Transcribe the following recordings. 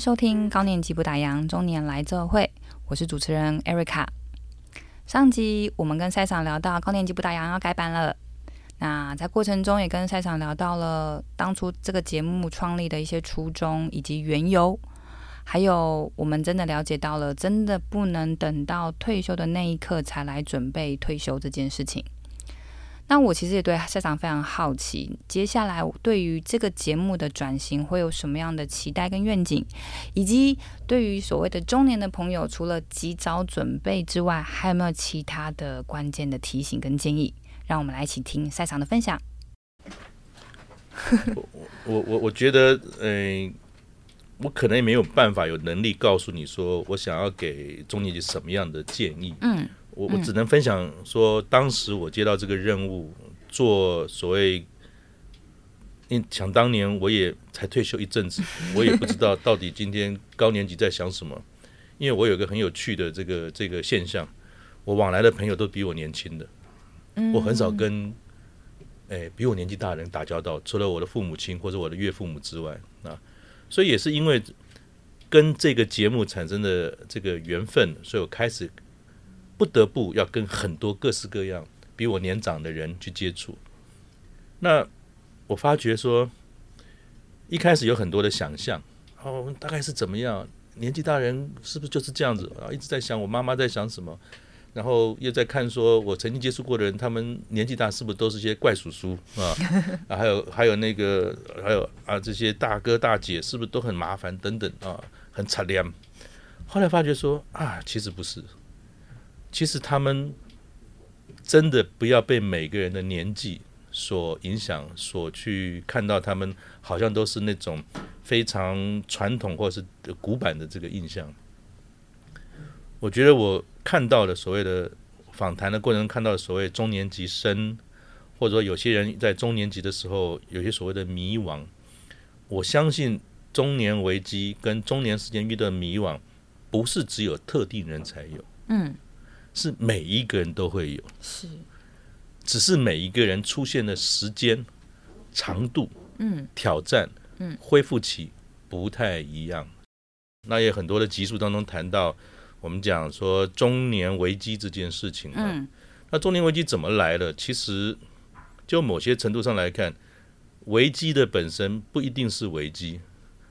收听高年级不打烊，中年来这会，我是主持人 Erica。上集我们跟赛场聊到高年级不打烊要改版了，那在过程中也跟赛场聊到了当初这个节目创立的一些初衷以及缘由，还有我们真的了解到了，真的不能等到退休的那一刻才来准备退休这件事情。那我其实也对赛长非常好奇，接下来对于这个节目的转型会有什么样的期待跟愿景，以及对于所谓的中年的朋友，除了及早准备之外，还有没有其他的关键的提醒跟建议？让我们来一起听赛场的分享。我我我我觉得，嗯、呃，我可能也没有办法有能力告诉你说，我想要给中年级什么样的建议。嗯。我我只能分享说，当时我接到这个任务，做所谓，因想当年我也才退休一阵子，我也不知道到底今天高年级在想什么。因为我有个很有趣的这个这个现象，我往来的朋友都比我年轻的，我很少跟哎比我年纪大的人打交道，除了我的父母亲或者我的岳父母之外啊，所以也是因为跟这个节目产生的这个缘分，所以我开始。不得不要跟很多各式各样比我年长的人去接触，那我发觉说，一开始有很多的想象，哦，大概是怎么样？年纪大人是不是就是这样子？啊，一直在想我妈妈在想什么，然后又在看说我曾经接触过的人，他们年纪大是不是都是些怪叔叔啊？啊，还有还有那个还有啊，这些大哥大姐是不是都很麻烦等等啊，很擦脸。后来发觉说啊，其实不是。其实他们真的不要被每个人的年纪所影响，所去看到他们好像都是那种非常传统或者是古板的这个印象。我觉得我看到的所谓的访谈的过程，看到的所谓中年级生，或者说有些人在中年级的时候有些所谓的迷惘。我相信中年危机跟中年时间遇到的迷惘，不是只有特定人才有。嗯。是每一个人都会有，是，只是每一个人出现的时间长度、嗯，挑战、嗯，恢复期不太一样。那也很多的集数当中谈到，我们讲说中年危机这件事情，嗯，那中年危机怎么来的？其实就某些程度上来看，危机的本身不一定是危机，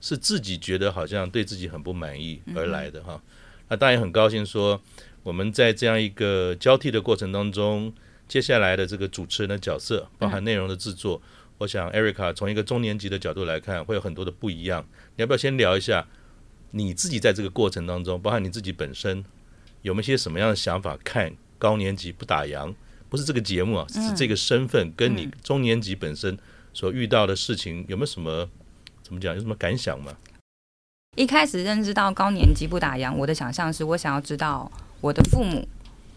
是自己觉得好像对自己很不满意而来的哈。那当然很高兴说。我们在这样一个交替的过程当中，接下来的这个主持人的角色，包含内容的制作，我想 Erica 从一个中年级的角度来看，会有很多的不一样。你要不要先聊一下你自己在这个过程当中，包含你自己本身有没有些什么样的想法？看高年级不打烊，不是这个节目啊，是这个身份跟你中年级本身所遇到的事情有没有什么怎么讲？有什么感想吗？一开始认知到高年级不打烊，我的想象是我想要知道。我的父母，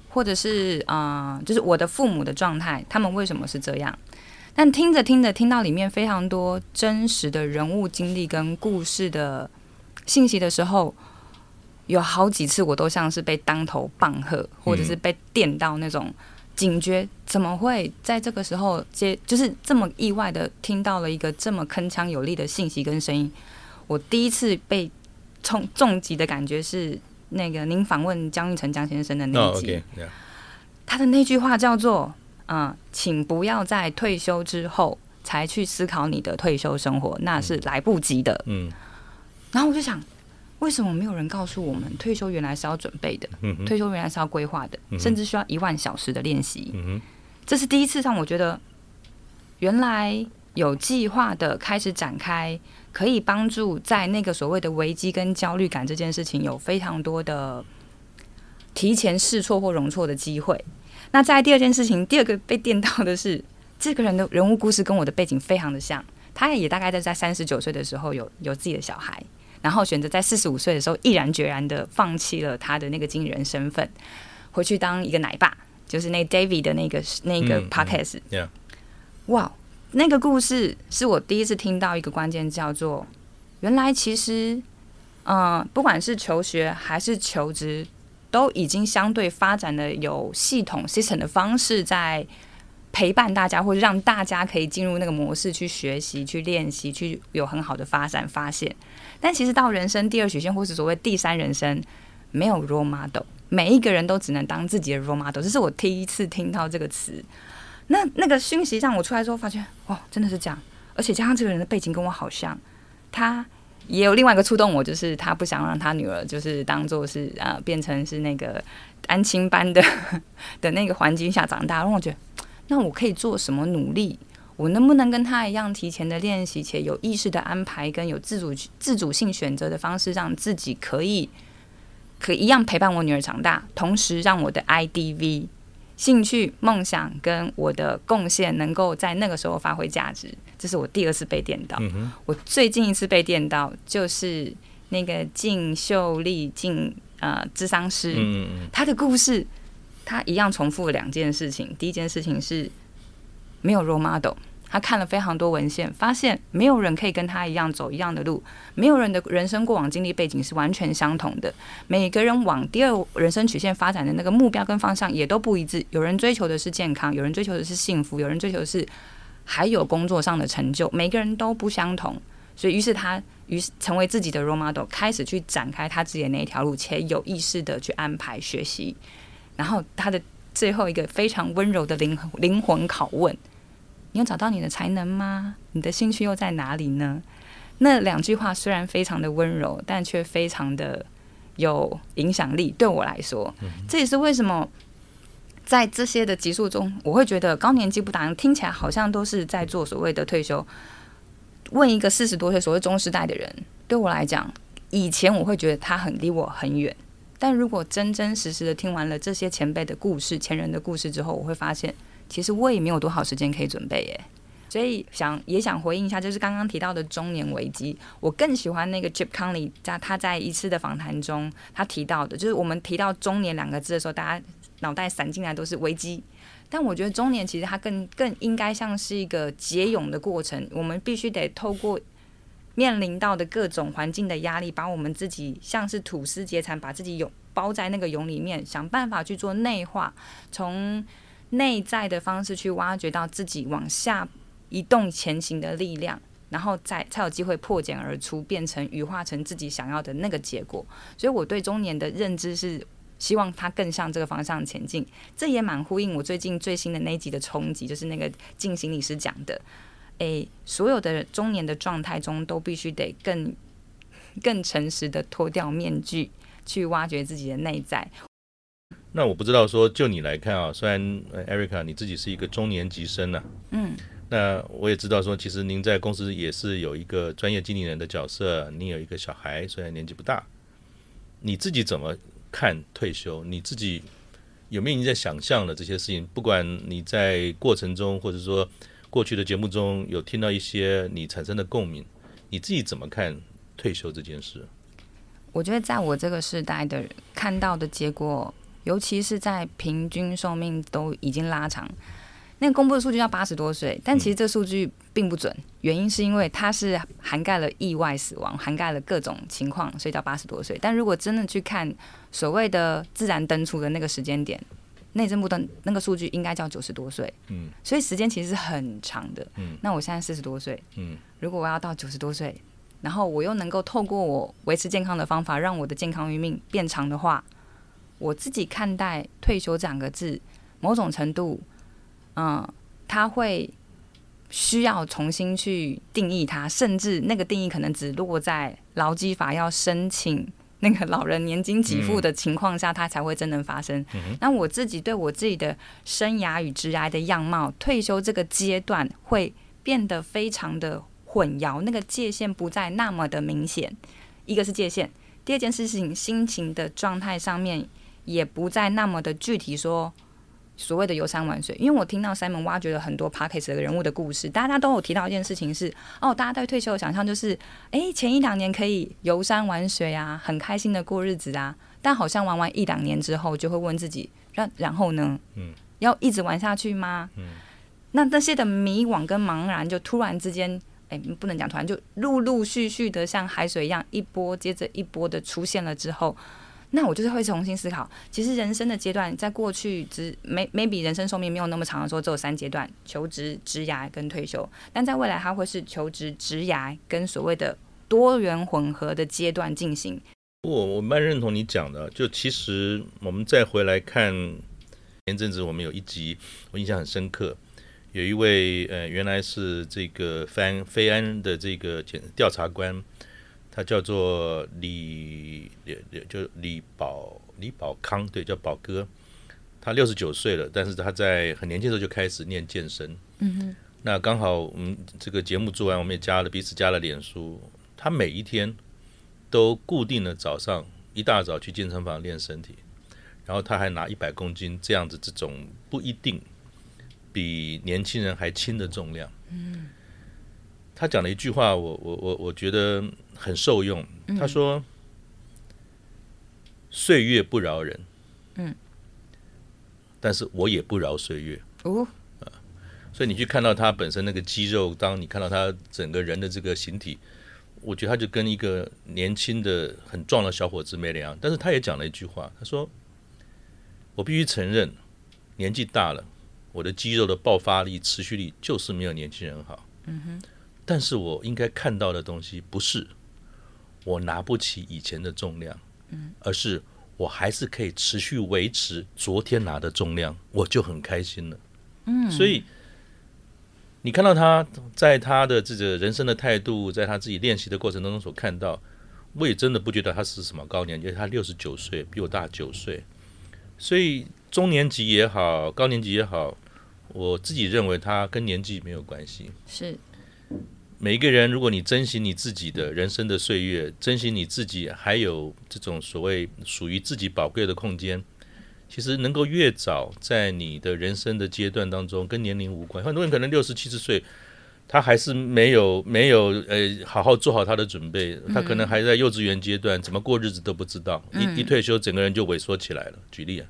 或者是啊、就是我的父母的状态，他们为什么是这样？但听着听着，听到里面非常多真实的人物经历跟故事的信息的时候，有好几次我都像是被当头棒喝，或者是被电到那种警觉，怎么会在这个时候接，就是这么意外的听到了一个这么铿锵有力的信息跟声音？我第一次被冲重击的感觉是。那个，您访问江玉成江先生的那一集，oh, okay, yeah. 他的那句话叫做：“嗯，请不要在退休之后才去思考你的退休生活，那是来不及的。”嗯，然后我就想，为什么没有人告诉我们，退休原来是要准备的，嗯、退休原来是要规划的，嗯、甚至需要一万小时的练习。嗯，这是第一次让我觉得，原来有计划的开始展开。可以帮助在那个所谓的危机跟焦虑感这件事情有非常多的提前试错或容错的机会。那在第二件事情，第二个被电到的是这个人的人物故事跟我的背景非常的像。他也大概在在三十九岁的时候有有自己的小孩，然后选择在四十五岁的时候毅然决然的放弃了他的那个经纪人身份，回去当一个奶爸，就是那 David 的那个那个 Podcast。哇、那个故事是我第一次听到一个关键，叫做原来其实，嗯，不管是求学还是求职，都已经相对发展的有系统 system 的方式在陪伴大家，或者让大家可以进入那个模式去学习、去练习、去有很好的发展发现。但其实到人生第二曲线，或是所谓第三人生，没有 role model，每一个人都只能当自己的 role model。这是我第一次听到这个词。那那个讯息让我出来之后，发现哇，真的是这样。而且加上这个人的背景跟我好像，他也有另外一个触动我，就是他不想让他女儿就是当做是呃变成是那个安亲班的的那个环境下长大。让我觉得，那我可以做什么努力？我能不能跟他一样提前的练习，且有意识的安排，跟有自主自主性选择的方式，让自己可以可一样陪伴我女儿长大，同时让我的 IDV 兴趣、梦想跟我的贡献能够在那个时候发挥价值。这是我第二次被电到。嗯、我最近一次被电到就是那个静秀丽静呃智商师，嗯、他的故事，他一样重复了两件事情。第一件事情是没有 role model。他看了非常多文献，发现没有人可以跟他一样走一样的路，没有人的人生过往经历背景是完全相同的。每个人往第二人生曲线发展的那个目标跟方向也都不一致。有人追求的是健康，有人追求的是幸福，有人追求的是还有工作上的成就。每个人都不相同，所以于是他于是成为自己的 role model，开始去展开他自己的那一条路，且有意识的去安排学习。然后他的最后一个非常温柔的灵灵魂拷问。你有找到你的才能吗？你的兴趣又在哪里呢？那两句话虽然非常的温柔，但却非常的有影响力。对我来说，这也是为什么在这些的集数中，我会觉得高年级不打烊听起来好像都是在做所谓的退休。问一个四十多岁所谓中世代的人，对我来讲，以前我会觉得他很离我很远。但如果真真实实的听完了这些前辈的故事、前人的故事之后，我会发现。其实我也没有多少时间可以准备耶，所以想也想回应一下，就是刚刚提到的中年危机。我更喜欢那个 Chip Conley 在他在一次的访谈中，他提到的，就是我们提到中年两个字的时候，大家脑袋闪进来都是危机。但我觉得中年其实它更更应该像是一个结蛹的过程，我们必须得透过面临到的各种环境的压力，把我们自己像是吐丝结蚕，把自己蛹包在那个蛹里面，想办法去做内化，从。内在的方式去挖掘到自己往下移动前行的力量，然后再才有机会破茧而出，变成羽化成自己想要的那个结果。所以我对中年的认知是希望它更向这个方向前进。这也蛮呼应我最近最新的那一集的冲击，就是那个静心理师讲的，诶，所有的中年的状态中都必须得更更诚实的脱掉面具，去挖掘自己的内在。那我不知道说，就你来看啊，虽然 Erica 你自己是一个中年级生呢、啊，嗯，那我也知道说，其实您在公司也是有一个专业经理人的角色，你有一个小孩，虽然年纪不大，你自己怎么看退休？你自己有没有你在想象的这些事情？不管你在过程中，或者说过去的节目中有听到一些你产生的共鸣，你自己怎么看退休这件事？我觉得在我这个时代的人看到的结果。尤其是在平均寿命都已经拉长，那个公布的数据要八十多岁，但其实这数据并不准。原因是因为它是涵盖了意外死亡，涵盖了各种情况，所以叫八十多岁。但如果真的去看所谓的自然登出的那个时间点，内政部的那个数据应该叫九十多岁。嗯，所以时间其实是很长的。嗯，那我现在四十多岁。嗯，如果我要到九十多岁，然后我又能够透过我维持健康的方法，让我的健康余命变长的话。我自己看待退休这两个字，某种程度，嗯，他会需要重新去定义它，甚至那个定义可能只落在劳基法要申请那个老人年金给付的情况下，它才会真正发生。那我自己对我自己的生涯与职涯的样貌，退休这个阶段会变得非常的混淆，那个界限不再那么的明显。一个是界限，第二件事情，心情的状态上面。也不再那么的具体说所谓的游山玩水，因为我听到 Simon 挖掘了很多 Podcast 的人物的故事，大家都有提到一件事情是哦，大家对退休的想象就是，诶，前一两年可以游山玩水啊，很开心的过日子啊，但好像玩完一两年之后，就会问自己，然然后呢，嗯，要一直玩下去吗？嗯，那那些的迷惘跟茫然，就突然之间，诶，不能讲突然，就陆陆续续的像海水一样，一波接着一波的出现了之后。那我就是会重新思考，其实人生的阶段，在过去只 maybe 人生寿命没有那么长的时候，只有三阶段：求职、职涯跟退休。但在未来，它会是求职、职涯跟所谓的多元混合的阶段进行。我我蛮认同你讲的，就其实我们再回来看，前阵子我们有一集我印象很深刻，有一位呃原来是这个飞飞安的这个检调查官。他叫做李李就李宝李宝康，对，叫宝哥。他六十九岁了，但是他在很年轻的时候就开始练健身。嗯哼。那刚好我们这个节目做完，我们也加了彼此加了脸书。他每一天都固定的早上一大早去健身房练身体，然后他还拿一百公斤这样子，这种不一定比年轻人还轻的重量。嗯。他讲了一句话，我我我我觉得。很受用。他说：“岁月不饶人，嗯，但是我也不饶岁月。哦，啊，所以你去看到他本身那个肌肉，当你看到他整个人的这个形体，我觉得他就跟一个年轻的很壮的小伙子没两样。但是他也讲了一句话，他说：我必须承认，年纪大了，我的肌肉的爆发力、持续力就是没有年轻人好。嗯哼，但是我应该看到的东西不是。”我拿不起以前的重量，而是我还是可以持续维持昨天拿的重量，我就很开心了。嗯，所以你看到他在他的这个人生的态度，在他自己练习的过程当中所看到，我也真的不觉得他是什么高年级，他六十九岁，比我大九岁，所以中年级也好，高年级也好，我自己认为他跟年纪没有关系。是。每一个人，如果你珍惜你自己的人生的岁月，珍惜你自己还有这种所谓属于自己宝贵的空间，其实能够越早在你的人生的阶段当中，跟年龄无关。很多人可能六十七十岁，他还是没有没有呃好好做好他的准备，他可能还在幼稚园阶段，怎么过日子都不知道，一一退休，整个人就萎缩起来了。举例啊，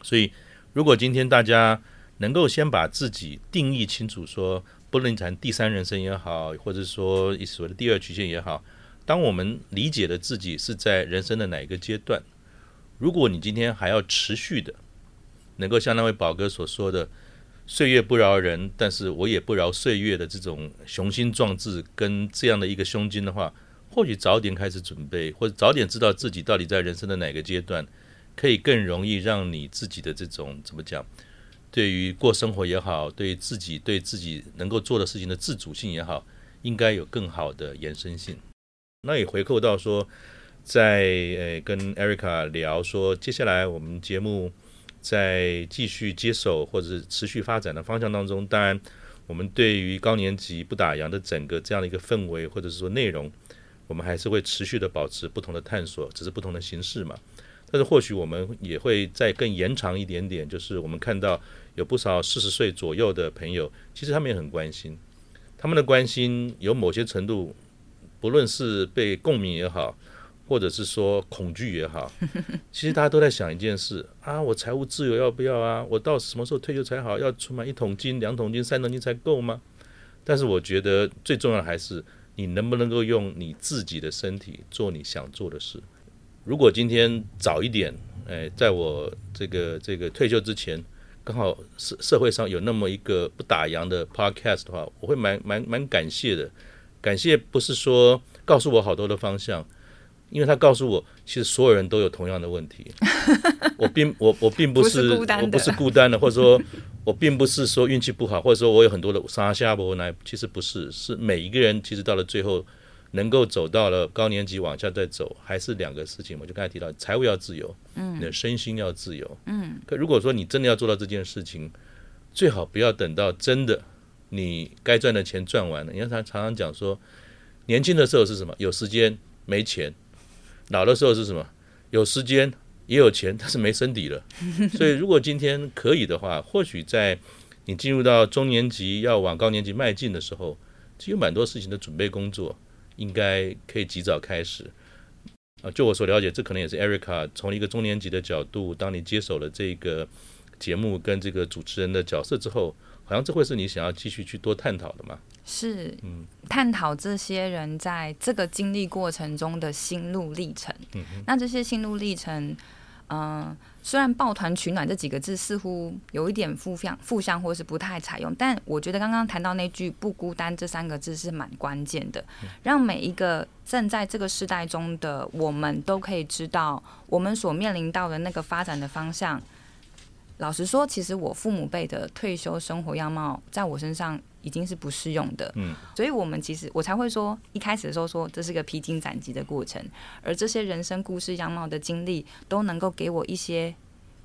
所以如果今天大家能够先把自己定义清楚，说。不论谈第三人生也好，或者说所谓的第二曲线也好，当我们理解了自己是在人生的哪一个阶段，如果你今天还要持续的能够像那位宝哥所说的“岁月不饶人，但是我也不饶岁月”的这种雄心壮志跟这样的一个胸襟的话，或许早点开始准备，或者早点知道自己到底在人生的哪个阶段，可以更容易让你自己的这种怎么讲？对于过生活也好，对自己对自己能够做的事情的自主性也好，应该有更好的延伸性。那也回扣到说，在呃跟 Erica 聊说，接下来我们节目在继续接手或者是持续发展的方向当中，当然我们对于高年级不打烊的整个这样的一个氛围或者是说内容，我们还是会持续的保持不同的探索，只是不同的形式嘛。但是或许我们也会再更延长一点点，就是我们看到有不少四十岁左右的朋友，其实他们也很关心，他们的关心有某些程度，不论是被共鸣也好，或者是说恐惧也好，其实大家都在想一件事啊，我财务自由要不要啊？我到什么时候退休才好？要存满一桶金、两桶金、三桶金才够吗？但是我觉得最重要的还是你能不能够用你自己的身体做你想做的事。如果今天早一点，哎，在我这个这个退休之前，刚好社社会上有那么一个不打烊的 podcast 的话，我会蛮蛮蛮感谢的。感谢不是说告诉我好多的方向，因为他告诉我，其实所有人都有同样的问题。我并我我并不是，我不是孤单的，或者说我并不是说运气不好，或者说我有很多的沙下伯来，其实不是，是每一个人其实到了最后。能够走到了高年级往下再走，还是两个事情。我就刚才提到，财务要自由，嗯，你的身心要自由，嗯。可如果说你真的要做到这件事情，最好不要等到真的你该赚的钱赚完了。你看他常常讲说，年轻的时候是什么？有时间没钱；老的时候是什么？有时间也有钱，但是没身体了。所以，如果今天可以的话，或许在你进入到中年级要往高年级迈进的时候，其实有蛮多事情的准备工作。应该可以及早开始啊！就我所了解，这可能也是 Erica 从一个中年级的角度，当你接手了这个节目跟这个主持人的角色之后，好像这会是你想要继续去多探讨的吗？是，嗯，探讨这些人在这个经历过程中的心路历程。嗯，那这些心路历程，嗯、呃，虽然“抱团取暖”这几个字似乎有一点负向、负向，或是不太采用，但我觉得刚刚谈到那句“不孤单”这三个字是蛮关键的，让每一个正在这个时代中的我们都可以知道，我们所面临到的那个发展的方向。老实说，其实我父母辈的退休生活样貌，在我身上已经是不适用的。嗯，所以我们其实我才会说，一开始的时候说这是个披荆斩棘的过程，而这些人生故事样貌的经历，都能够给我一些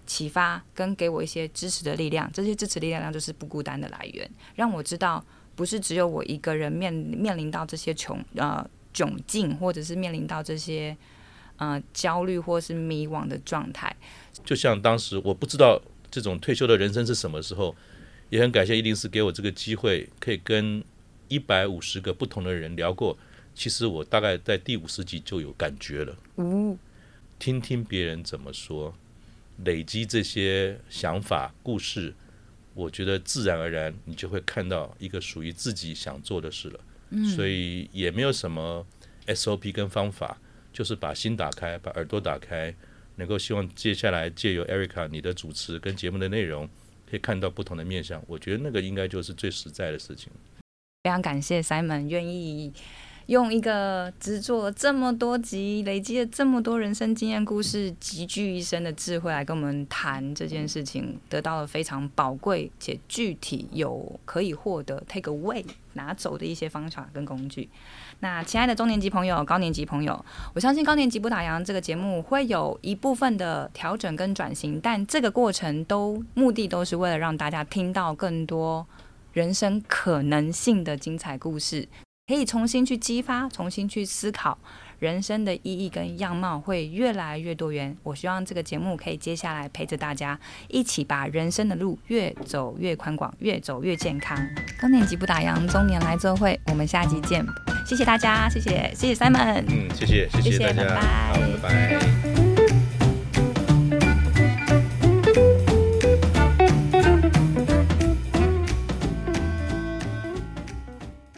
启发，跟给我一些支持的力量。这些支持力量就是不孤单的来源，让我知道不是只有我一个人面面临到这些穷呃窘境，或者是面临到这些呃焦虑或是迷惘的状态。就像当时我不知道。这种退休的人生是什么时候？也很感谢一零四给我这个机会，可以跟一百五十个不同的人聊过。其实我大概在第五十集就有感觉了。嗯，听听别人怎么说，累积这些想法、故事，我觉得自然而然你就会看到一个属于自己想做的事了。嗯，所以也没有什么 SOP 跟方法，就是把心打开，把耳朵打开。能够希望接下来借由 Erica 你的主持跟节目的内容，可以看到不同的面相，我觉得那个应该就是最实在的事情。非常感谢 Simon 愿意用一个制作了这么多集、累积了这么多人生经验故事、集聚一身的智慧来跟我们谈这件事情，得到了非常宝贵且具体有可以获得 take away 拿走的一些方法跟工具。那亲爱的中年级朋友、高年级朋友，我相信高年级不打烊这个节目会有一部分的调整跟转型，但这个过程都目的都是为了让大家听到更多人生可能性的精彩故事，可以重新去激发、重新去思考。人生的意义跟样貌会越来越多元。我希望这个节目可以接下来陪着大家一起把人生的路越走越宽广，越走越健康。高年级不打烊，中年来做会，我们下集见。谢谢大家，谢谢谢谢 Simon，嗯，谢谢谢谢大家。好，拜拜。